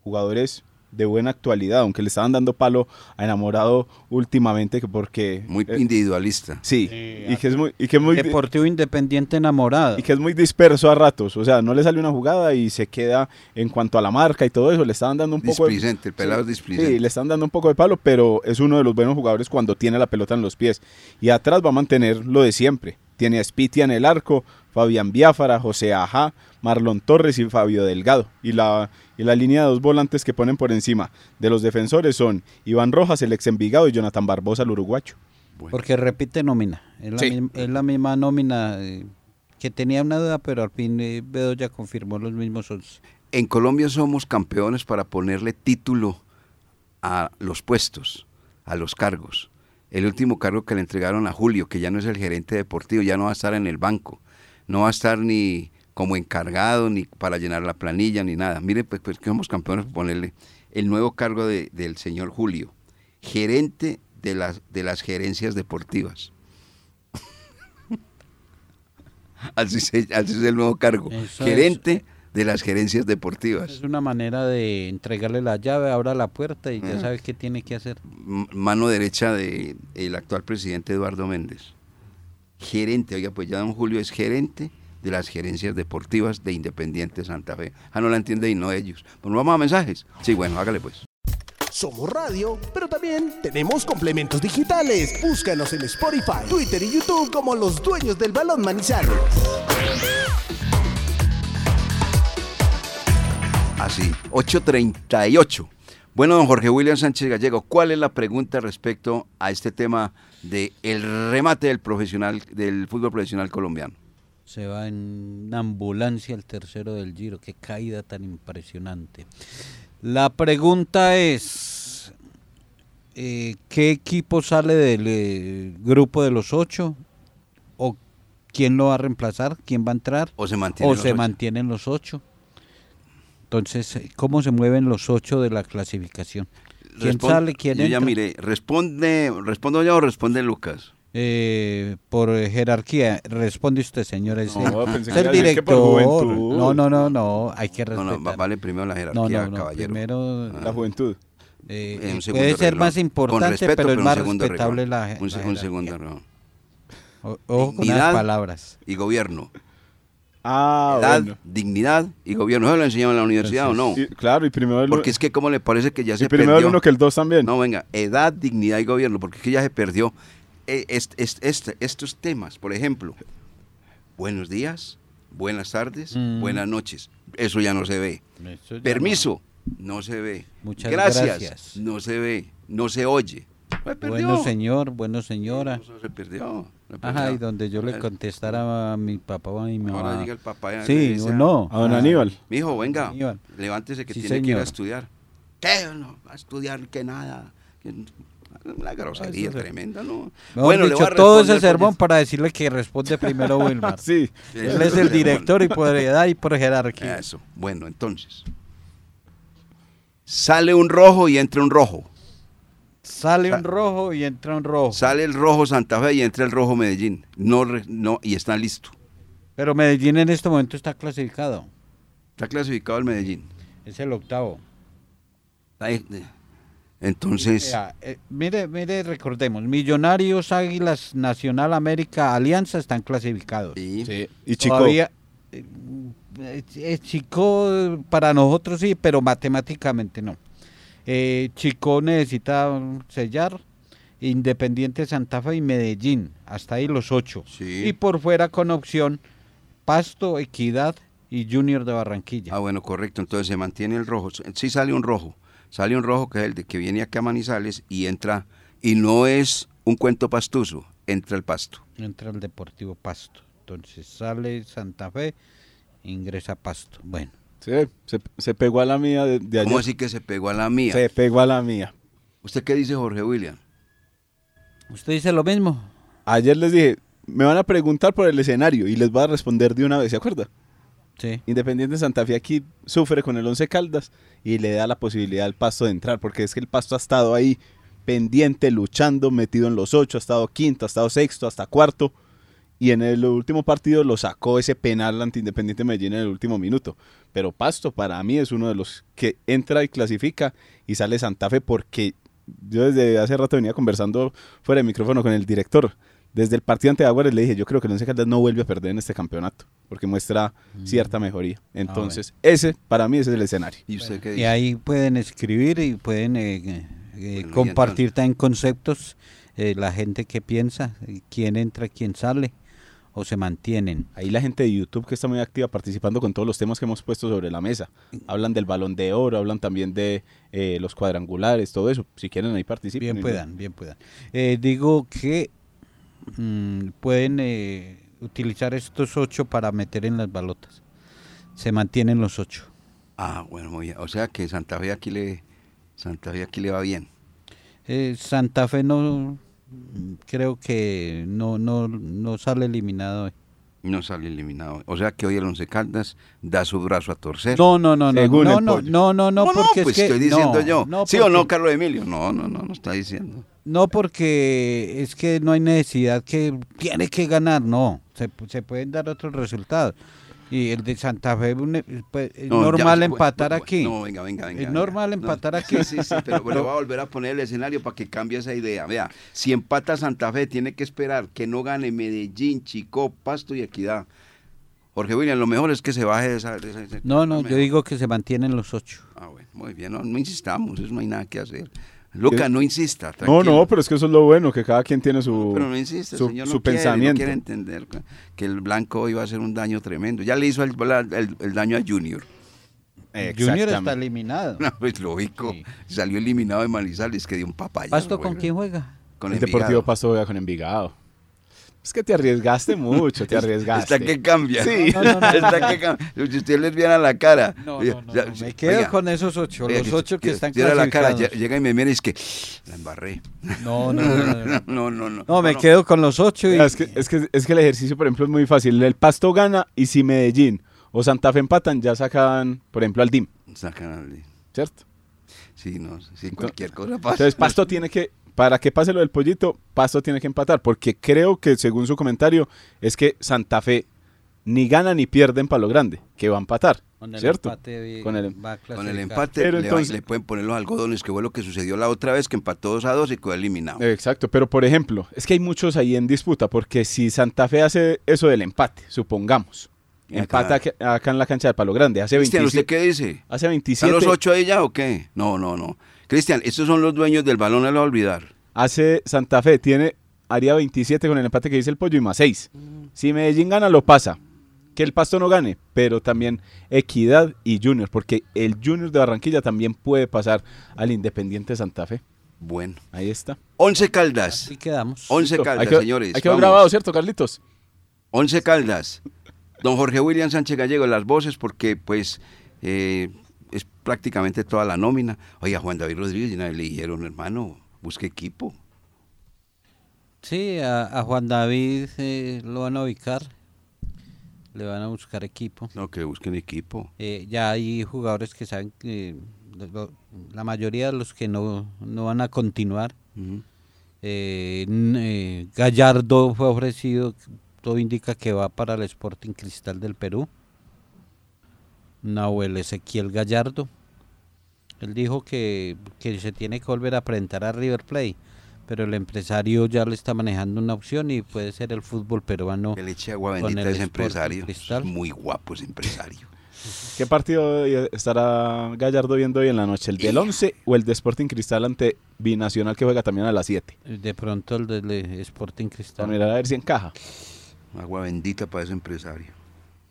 Jugadores de buena actualidad, aunque le estaban dando palo a Enamorado últimamente que porque... Muy eh, individualista. sí, y que es muy... Y que es muy di- Deportivo Independiente enamorado. y que es muy disperso a ratos, o sea, no le sale una jugada y se queda en cuanto a la marca y todo eso, le estaban dando un poco de, Displicente, el pelado es displicente. Sí, le están dando un poco de palo, pero es uno de los buenos jugadores cuando tiene la pelota en los pies. Y atrás va a mantener lo de siempre. Tiene a Spitia en el arco, Fabián Biafara, José Ajá, Marlon Torres y Fabio Delgado. Y la, y la línea de dos volantes que ponen por encima de los defensores son Iván Rojas, el ex Envigado, y Jonathan Barbosa, el uruguayo. Porque repite nómina. Es la, Sí. misma, es la misma nómina eh, que tenía una duda, pero al fin eh, Bedoya confirmó los mismos 11. En Colombia somos campeones para ponerle título a los puestos, a los cargos. El último cargo que le entregaron a Julio, que ya no es el gerente deportivo, ya no va a estar en el banco, no va a estar ni como encargado, ni para llenar la planilla, ni nada. Mire, pues, pues que somos campeones por ponerle el nuevo cargo de- del señor Julio, gerente de las, de las gerencias deportivas. así, se- así es el nuevo cargo, Eso es- gerente de las gerencias deportivas. Es una manera de entregarle la llave, abra la puerta y ya Ah. sabe qué tiene que hacer. mano derecha del actual presidente Eduardo Méndez. Gerente, oiga, pues ya don Julio es gerente de las gerencias deportivas de Independiente Santa Fe. Ah, no la entiende y no ellos. Bueno, vamos a mensajes. Sí, bueno, hágale pues. Somos radio, pero también tenemos complementos digitales. Búscanos en Spotify, Twitter y YouTube como los dueños del balón Manizales. Así, 8.38. Bueno, don Jorge William Sánchez Gallego, ¿cuál es la pregunta respecto a este tema de el remate del profesional del fútbol profesional colombiano? Se va en ambulancia el tercero del Giro. Qué caída tan impresionante. La pregunta es, eh, ¿qué equipo sale del eh, grupo de los ocho? ¿O quién lo va a reemplazar? ¿Quién va a entrar? O se mantiene. ¿O los se ocho. mantienen los ocho? Entonces, eh, ¿cómo se mueven los ocho de la clasificación? ¿Quién sale? ¿Quién Yo entra? ya miré. Responde, ¿Respondo yo o responde Lucas? Eh, por jerarquía, responde usted, señor. Es, No, el- pensé que director. No, no, no, no, hay que No, respetar. no, va- vale primero la no, jerarquía, no, no, caballero. primero La juventud. eh, puede ser más importante, respeto, pero es más respetable la, Un, la un segundo Ojo con las palabras. Y gobierno. Ah, Edad, bueno. dignidad y gobierno. ¿Eso lo enseñaron en la universidad o no? Y- claro, y primero el, Porque es que como le parece que ya y se primero el perdió. uno que el dos también. No, venga, edad, dignidad y gobierno, porque es que ya se perdió. Est- est- est- estos temas, por ejemplo, buenos días, buenas tardes, Mm. buenas noches. Eso ya no se ve. Permiso, no se ve. Muchas gracias, gracias. no se ve, no se oye. Perdió. Bueno señor, bueno señora. Eso se perdió. Ajá, y donde yo le contestara a mi papá o a mi mamá. Ahora diga el papá. Sí, dice no. A don Aníbal. Mijo, venga, Aníbal. levántese que Sí, tiene que ir a estudiar. ¿Qué? No, va a estudiar que nada. Una grosería tremenda, ¿no? Mejor le dicho, voy a todo ese sermón para decirle que responde primero Wilmar. Sí. Él es el director y por edad y por jerarquía. Eso. Bueno, entonces. Sale un rojo y entra un rojo. Sale Sa- un rojo y entra un rojo. Sale el rojo Santa Fe y entra el rojo Medellín. No, re- no, y está listo. Pero Medellín en este momento está clasificado. Está clasificado el Medellín. Es el octavo. Eh, Entonces, Vea, eh, mire, mire, recordemos, Millonarios, Águilas, Nacional, América, Alianza están clasificados. sí, Sí. Y Chico. Todavía, eh, Chico para nosotros sí, pero matemáticamente no. Eh, Chico necesita sellar Independiente Santa Fe y Medellín, hasta ahí los ocho. Sí. Y por fuera con opción Pasto, Equidad y Junior de Barranquilla. Ah, bueno, correcto. Entonces se mantiene el rojo. Sí sale un rojo. Sale un rojo que es el de que viene aquí a Manizales y entra. Y no es un cuento pastuso. Entra el pasto. entra el Deportivo Pasto. Entonces sale Santa Fe, ingresa Pasto. Bueno, Sí, se, se pegó a la mía de, de ayer. ¿Cómo así que se pegó a la mía? Se pegó a la mía. ¿Usted qué dice, Jorge William? ¿usted dice lo mismo? Ayer les dije, me van a preguntar por el escenario y les voy a responder de una vez, ¿se acuerda? Sí. Independiente Santa Fe aquí sufre con el Once Caldas y le da la posibilidad al Pasto de entrar, porque es que el Pasto ha estado ahí pendiente, luchando, metido en los ocho, ha estado quinto, ha estado sexto, hasta cuarto, y en el último partido lo sacó ese penal ante Independiente Medellín en el último minuto. Pero Pasto para mí es uno de los que entra y clasifica y sale Santa Fe porque yo desde hace rato venía conversando fuera de micrófono con el director. Desde el partido ante Aguares le dije, yo creo que el Once Caldas no vuelve a perder en este campeonato, porque muestra cierta mejoría. Entonces, ese para mí ese es el escenario. ¿Y usted qué Y dice? ahí pueden escribir y pueden eh, eh, compartir también conceptos, eh, la gente que piensa, quién entra, quién sale, o se mantienen. Ahí la gente de YouTube que está muy activa participando con todos los temas que hemos puesto sobre la mesa. Hablan del balón de oro, hablan también de eh, los cuadrangulares, todo eso. Si quieren ahí participen. Bien puedan, bien puedan. Eh, digo que mm, pueden eh, utilizar estos ocho para meter en las balotas. Se mantienen los ocho. Ah, bueno, muy bien. O sea que Santa Fe aquí le, Santa Fe aquí le va bien. Eh, Santa Fe no creo que no, no, no sale eliminado hoy. No sale eliminado. O sea que hoy el Once Caldas da su brazo a torcer. No, no, no, no, no, no, no, no, no, porque pues es que estoy diciendo no, yo. no, ¿Sí o no, Carlos Emilio? No, no, no, no está diciendo. No, porque es que no hay necesidad que tiene que ganar, no, se, se pueden dar otros resultados. Y el de Santa Fe, un- pues, es No, normal ya, empatar bueno, aquí. No, venga, venga, venga. Es venga. normal No, empatar aquí. Sí, sí, pero le voy a volver a poner el escenario para que cambie esa idea. Vea, si empata Santa Fe, tiene que esperar que no gane Medellín, Chico, Pasto y Equidad. Jorge William, lo mejor es que se baje de esa... de esa- de- No, no, lo yo digo que se mantienen los ocho. Ah, bueno, muy bien, no, no insistamos, eso no hay nada que hacer. Lucas, no insista, No, tranquilo. no, pero es que eso es lo bueno, que cada quien tiene su, Pero no insiste, el su, señor su no quiere, no pensamiento. quiere entender que- el blanco iba a hacer un daño tremendo. Ya le hizo el, el- el daño a Junior. Junior está eliminado. No, pues lógico. Sí. Salió eliminado de Manizales, que dio un papaya. ¿Pasto con quién juega? Con el Envigado. Deportivo Pasto juega con Envigado. Es que te arriesgaste mucho, te arriesgaste. Está que cambia. Sí. No, no, no, Está no. que cambia. Si usted les viera la cara. No, Oiga, no, no, ya, no, sí, me quedo oiga, con esos ocho, oiga, los ocho que están viera la cara, clasificados. lle- llega y me mira y es que la embarré. No, no, no, no, no. No, no, no. No, me quedo con los ocho y... Es que, es, que, es que el ejercicio, por ejemplo, es muy fácil. El Pasto gana y si Medellín o Santa Fe empatan, ya sacan, por ejemplo, al DIM, Sacan al- ¿cierto? Sí, no, sí, cualquier cosa pasa. Entonces, Pasto tiene que, para que pase lo del pollito, Pasto tiene que empatar, porque creo que, según su comentario, es que Santa Fe ni gana ni pierde en Palo Grande, que va a empatar, Con el ¿cierto? empate Con el- va a Con el clasificar. empate Pero le, va- entonces- le pueden poner los algodones, que fue lo que sucedió la otra vez, que empató 2 a 2 y quedó eliminado. Exacto, pero por ejemplo, es que hay muchos ahí en disputa, porque si Santa Fe hace eso del empate, supongamos, empata acá, acá en la cancha de Palo Grande, hace Cristian, ¿usted 27, qué dice? hace ¿Están 27, los ocho ahí ya o qué? No, no, no. Cristian, estos son los dueños del balón, no lo va a olvidar. hace Santa Fe, tiene, haría 27 con el empate que dice el pollo y más 6. Mm. Si Medellín gana, lo pasa. Que el Pasto no gane, pero también Equidad y Junior, porque el Junior de Barranquilla también puede pasar al Independiente Santa Fe. Bueno. Ahí está. Once Caldas. Así quedamos. Once Listo. Caldas, Hay que- señores. Hay que grabado, ¿cierto, Carlitos? Once Caldas. Don Jorge William Sánchez Gallego, las voces, porque pues eh, prácticamente toda la nómina. Oiga, Juan David Rodríguez, ya le dijeron, hermano, busque equipo. Sí, a, a Juan David eh, lo van a ubicar. Le van a buscar equipo. No, que busquen equipo. Eh, ya hay jugadores que saben que la mayoría de los que no, no van a continuar. Eh, eh, Gallardo fue ofrecido, todo indica que va para el Sporting Cristal del Perú. Nahuel Ezequiel Gallardo. Él dijo que, que se tiene que volver a presentar a River Plate, pero el empresario ya le está manejando una opción y puede ser el fútbol peruano. Le eche agua bendita el a ese Sporting empresario. Cristal. Es muy guapo ese empresario. ¿Qué partido estará Gallardo viendo hoy en la noche? ¿El del 11 o el de Sporting Cristal ante Binacional que juega también a las 7? De pronto el del eh, Sporting Cristal. mirar a ver si encaja. Agua bendita para ese empresario.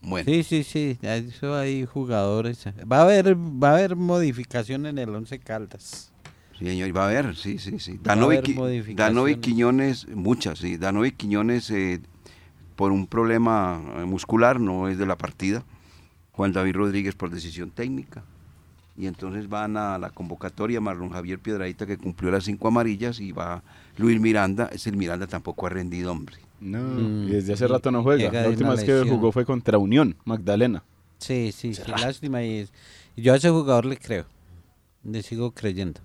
Bueno, Sí, sí, sí, eso hay jugadores. Va a haber, va a haber modificación en el Once Caldas. sí, señor, va a haber, sí, sí, sí. Danovi, Qui-. Danovi Quiñones, muchas, sí. Danovi Quiñones, eh, por un problema eh, muscular, no es de la partida. Juan David Rodríguez por decisión técnica. Y entonces van a la convocatoria Marlon Javier Piedradita que cumplió las cinco amarillas y va Luis Miranda. Ese el Miranda tampoco ha rendido, hombre. No, Mm, y desde hace rato no juega. La última vez que jugó fue contra Unión, Magdalena. Sí, sí, sí, lástima. Y, yo a ese jugador le creo. Le sigo creyendo.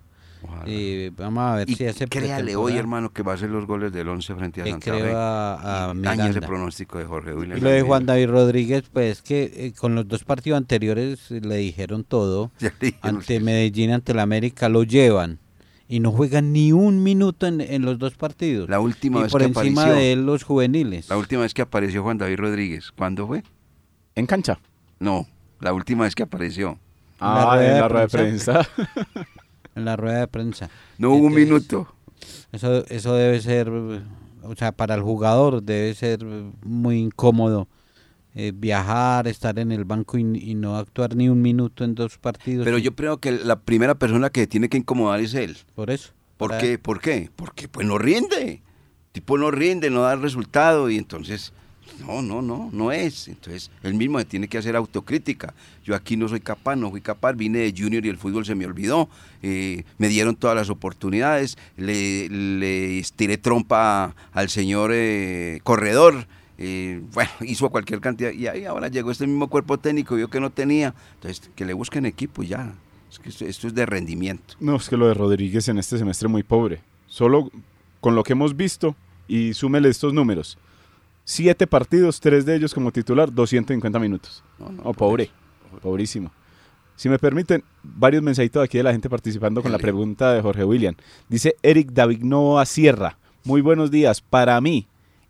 Eh, vamos a ver y si hace créale hoy, hermano, que va a hacer los goles del 11 frente a Le Santa creo Fe. a- a Y daña ese pronóstico de Jorge William. Y lo de Juan. David Rodríguez, pues que eh, con los dos partidos anteriores le dijeron todo. Ante. Medellín, ante el América, lo llevan. Y no juegan ni un minuto en, en los dos partidos. La última y vez por que encima apareció. de él los juveniles. La última vez que apareció Juan David Rodríguez, ¿cuándo fue? En cancha. No, la última vez que apareció. Ah, en la rueda de prensa. En la rueda de prensa. No hubo un minuto. Eso, eso debe ser, o sea, para el jugador debe ser muy incómodo eh, viajar, estar en el banco y, y no actuar ni un minuto en dos partidos. Pero yo creo que la primera persona que tiene que incomodar es él. Por eso. ¿Por para- qué? ¿Por qué? Porque pues no rinde. Tipo no rinde, no da resultado y entonces no, no, no, no es. Entonces él mismo se tiene que hacer autocrítica. Yo aquí no soy capaz, no fui capaz, vine de junior y el fútbol se me olvidó. Eh, me dieron todas las oportunidades, le, le estiré trompa al señor eh, corredor. Eh, bueno, hizo cualquier cantidad y ahí ahora llegó este mismo cuerpo técnico, vio que no tenía, entonces que le busquen equipo y ya. Es que esto, esto es de rendimiento. No, es que lo de Rodríguez en este semestre muy pobre. Solo con lo que hemos visto y súmele estos números. Siete partidos, tres de ellos como titular, 250 minutos. No, no, Oh, pobre, eso. pobrísimo. Si me permiten, varios mensajitos aquí de la gente participando con la pregunta de Jorge William. Dice Eric David Nova Sierra. Muy buenos días. Para mí,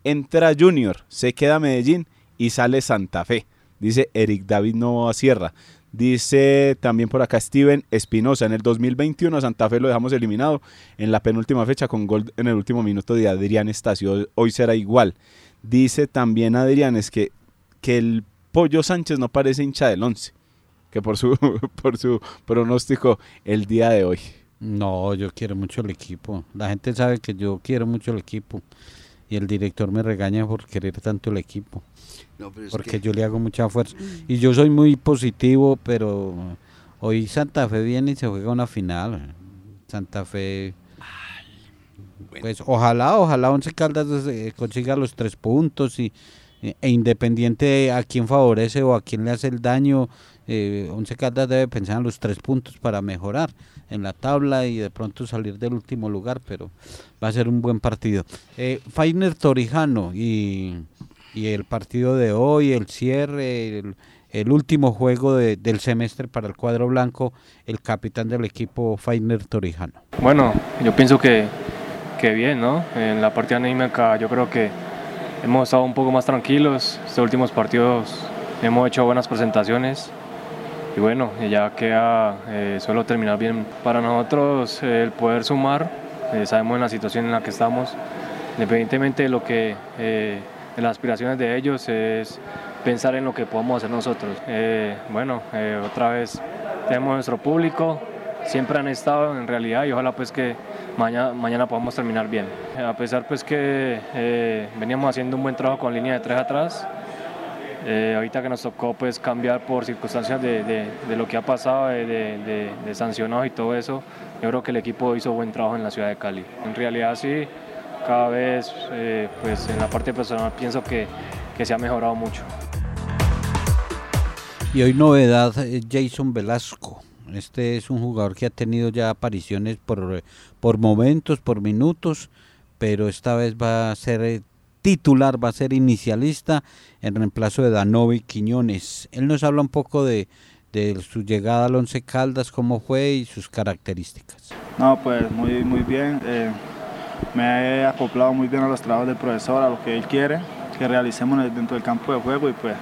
entra Junior, se queda Medellín y sale Santa Fe. Dice Eric David Nova Sierra. Dice también por acá Steven Espinosa. En el 2021 a Santa Fe lo dejamos eliminado en la penúltima fecha con gol en el último minuto de Adrián Estacio. Hoy será igual. Dice también Adrián es que, que el Pollo Sánchez no parece hincha del 11. Que por su, por su pronóstico el día de hoy. No, yo quiero mucho el equipo. La gente sabe que yo quiero mucho el equipo. Y el director me regaña por querer tanto el equipo. No, pero es porque que- yo le hago mucha fuerza. Y yo soy muy positivo, pero hoy Santa Fe viene y se juega una final. Santa Fe. Pues ojalá, ojalá Once Caldas eh, consiga los tres puntos y, e e independiente a quién favorece o a quién le hace el daño, eh, Once Caldas debe pensar en los tres puntos para mejorar en la tabla y de pronto salir del último lugar, pero va a ser un buen partido. Eh, Fainer Torijano y, y el partido de hoy, el cierre, el, último juego de- del semestre para el cuadro blanco, el capitán del equipo Fainer Torijano. Bueno, yo pienso que, que bien, ¿no? En la partida anímica yo creo que hemos estado un poco más tranquilos. Estos últimos partidos hemos hecho buenas presentaciones y bueno, ya queda eh, solo terminar bien. Para nosotros el poder sumar, eh, sabemos la situación en la que estamos, independientemente de lo que, eh, las aspiraciones de ellos, es pensar en lo que podemos hacer nosotros. Eh, bueno, eh, otra vez tenemos nuestro público, siempre han estado en realidad y ojalá pues que mañana, mañana podamos terminar bien. A pesar pues que veníamos haciendo un buen trabajo con línea de tres atrás, eh, ahorita que nos tocó pues cambiar por circunstancias de, de- de lo que ha pasado, de, de- sancionados y todo eso, yo creo que el equipo hizo buen trabajo en la ciudad de Cali. En realidad sí, cada vez eh, pues en la parte personal pienso que, que se ha mejorado mucho. Y hoy novedad eh, Jason Velasco. Este es un jugador que ha tenido ya apariciones por, por momentos, por minutos, pero esta vez va a ser eh, titular, va a ser inicialista en reemplazo de Danovi Quiñones. Él nos habla un poco de, de su llegada al Once Caldas, cómo fue y sus características. No, pues muy, muy bien. eh, me he acoplado muy bien a los trabajos del profesor, a lo que él quiere que realicemos dentro del campo de juego y pues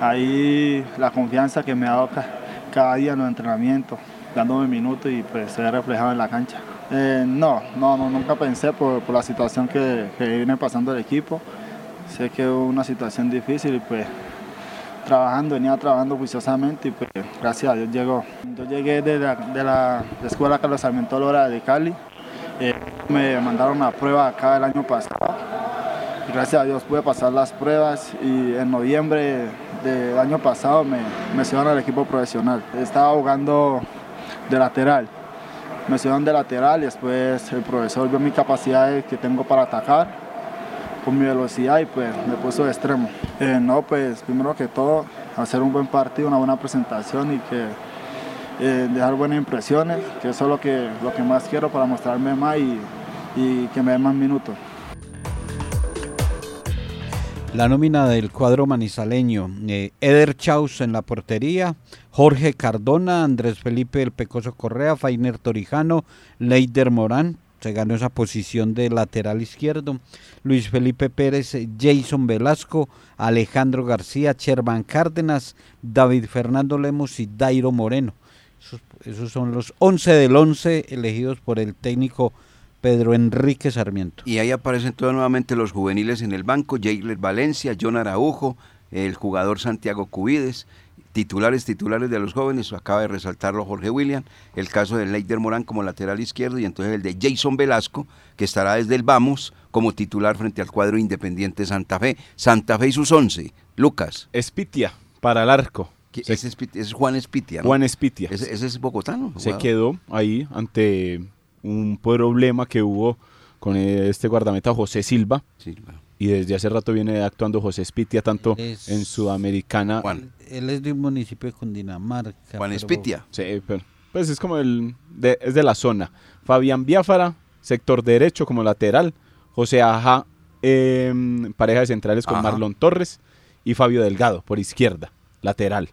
ahí la confianza que me ha dado ca- cada día en los entrenamientos, dándome minutos y pues se ve reflejado en la cancha. Eh, no, no, no, nunca pensé por, por la situación que, viene pasando el equipo. Sé que es una situación difícil y pues trabajando, venía trabajando juiciosamente y pues gracias a Dios llegó. Yo llegué de la, de la escuela Carlos Sarmiento Lora de Cali, eh, me mandaron a prueba acá el año pasado gracias a Dios pude pasar las pruebas y en noviembre del año pasado me, me al equipo profesional. Estaba jugando de lateral, me subieron de lateral y después el profesor vio mi capacidad que tengo para atacar con mi velocidad y pues me puso de extremo. Eh, no, pues primero que todo, hacer un buen partido, una buena presentación y que eh, dejar buenas impresiones, que eso es lo que, lo que más quiero para mostrarme más y, y que me den más minutos. La nómina del cuadro manizaleño, eh, Eder Chaus en la portería, Jorge Cardona, Andrés Felipe El Pecoso Correa, Fainer Torijano, Leider Morán, se ganó esa posición de lateral izquierdo, Luis Felipe Pérez, Jason Velasco, Alejandro García, Chervan Cárdenas, David Fernando Lemos y Dairo Moreno. Esos, esos son los 11 del 11 elegidos por el técnico Pedro Enrique Sarmiento. Y ahí aparecen todos nuevamente los juveniles en el banco, Jailer Valencia, John Araujo, el jugador Santiago Cubides, titulares, titulares de los jóvenes, acaba de resaltarlo Jorge William, el caso de Leider Morán como lateral izquierdo y entonces el de Jason Velasco, que estará desde el Vamos como titular frente al cuadro Independiente Santa Fe. Santa Fe y sus once. Lucas. Espitia para el arco. ese es, Juan Espitia, ¿no? Juan Espitia. Ese, ese es bogotano. se quedó ahí ante un problema que hubo con este guardameta José Silva y desde hace rato viene actuando José Espitia tanto Es- en Sudamericana. Juan. Él es de un municipio de Cundinamarca. Juan pero- Espitia. Sí, pero pues es como el de, es de la zona. Fabián Biafara, sector derecho como lateral. José Aja, em, pareja de centrales con Ajá. Marlon Torres y Fabio Delgado por izquierda, lateral.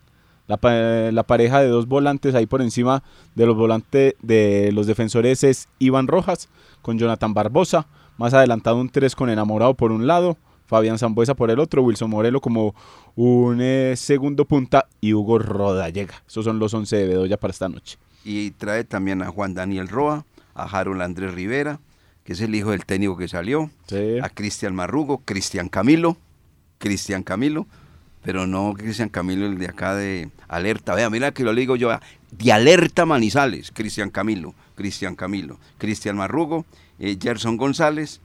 La, pa- la pareja de dos volantes ahí por encima de los volantes de los defensores es Iván Rojas con Jonathan Barbosa. Más adelantado un 3 con Enamorado por un lado, Fabián Zambuesa por el otro, Wilson Morelo como un eh, segundo punta y Hugo Rodallega. Esos son los 11 de Bedoya para esta noche. y trae también a Juan Daniel Roa, a Harold Andrés Rivera, que es el hijo del técnico que salió, Sí. a Cristian Marrugo, Cristian Camilo, Cristian Camilo, pero no Cristian Camilo el de acá de Alerta, vea, mira que lo digo yo, de Alerta Manizales, Cristian Camilo, Cristian Camilo, Cristian Marrugo, eh, Gerson González,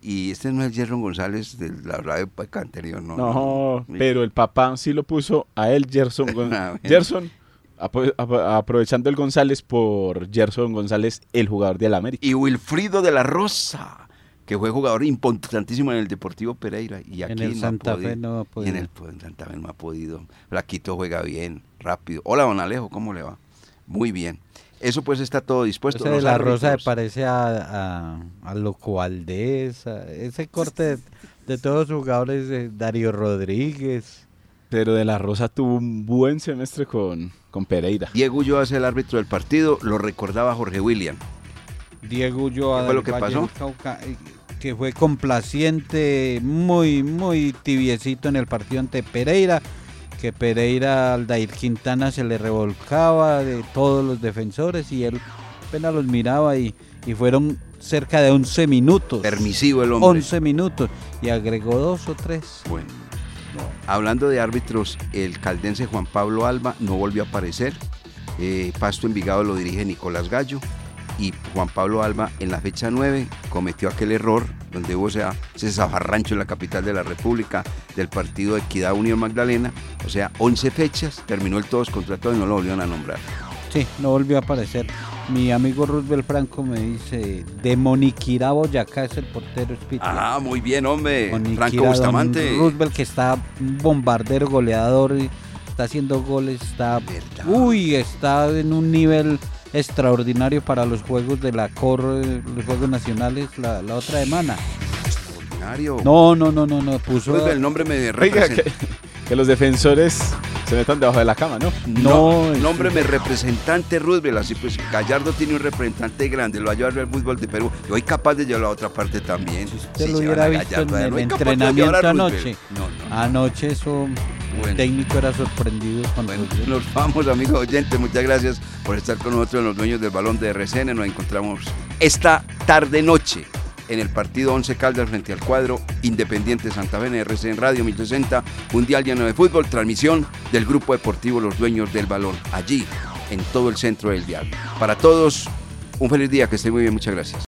Y este no es Gerson González de la radio anterior, ¿no? No, pero el papá sí lo puso a él, Gerson. Gon- Ah. Gerson, aprovechando el González por Gerson González, el jugador del América. Y Wilfrido de la Rosa, que fue jugador importantísimo en el Deportivo Pereira. Y aquí En el no ha Santa podido. Fe no ha Y en el podido. en Santa Fe no ha podido. Flaquito juega bien, rápido. Hola, don Alejo, ¿cómo le va? Muy bien. Eso pues está todo dispuesto. Ese de la Rosa me parece a, a, a Loco Valdés, a ese corte de, de todos los jugadores, de Darío Rodríguez. Pero de la Rosa tuvo un buen semestre con, con Pereira. Diego Ulloa es el árbitro del partido, lo recordaba Jorge William. Diego Ulloa ¿Qué fue lo del que Valle pasó? Cauca, eh, que fue complaciente, muy, muy tibiecito en el partido ante Pereira, que Pereira al Dair Quintana se le revolcaba de todos los defensores y él apenas los miraba y, y fueron cerca de 11 minutos. Permisivo el hombre. 11 minutos y agregó dos o tres. Bueno, hablando de árbitros, el caldense Juan Pablo Alba no volvió a aparecer. Eh, Pasto Envigado lo dirige Nicolás Gallo. Y Juan Pablo Alba en la fecha 9 cometió aquel error donde hubo ese, ese zafarrancho en la capital de la República del partido de Equidad Unión Magdalena. O sea, 11 fechas, terminó el todos contra todos y no lo volvieron a nombrar. Sí, no volvió a aparecer. Mi amigo Roosevelt Franco me dice, de Moniquirá, Boyacá es el portero Spitia. Ah, muy bien, hombre. Moniquirá, Franco Bustamante. Roosevelt que está un bombardero, goleador, está haciendo goles, está... ¿Verdad? Uy, está en un nivel extraordinario para los juegos de la COR, los Juegos Nacionales, la, la otra semana. Extraordinario. No, no, no, no, no, puso... Roosevelt, el nombre me Oiga, representa. Que, los defensores se metan debajo de la cama, ¿no? No, No, es- nómbreme representante Roosevelt, así pues Gallardo tiene un representante grande, lo va a llevar al fútbol de Perú. Y hoy capaz de llevar a la otra parte también. Si usted lo hubiera visto en el entrenamiento anoche. No, no. Anoche eso, el Bueno. técnico era sorprendido con Bueno, nos vamos, amigos oyentes. Muchas gracias por estar con nosotros en los dueños del balón de RCN. Nos encontramos esta tarde-noche en el partido 11 Caldas frente al cuadro Independiente Santa Fe en RCN Radio 1060, Mundial Lleno de Fútbol, transmisión del Grupo Deportivo Los Dueños del Balón, allí en todo el centro del dial. Para todos, un feliz día, que estén muy bien, muchas gracias.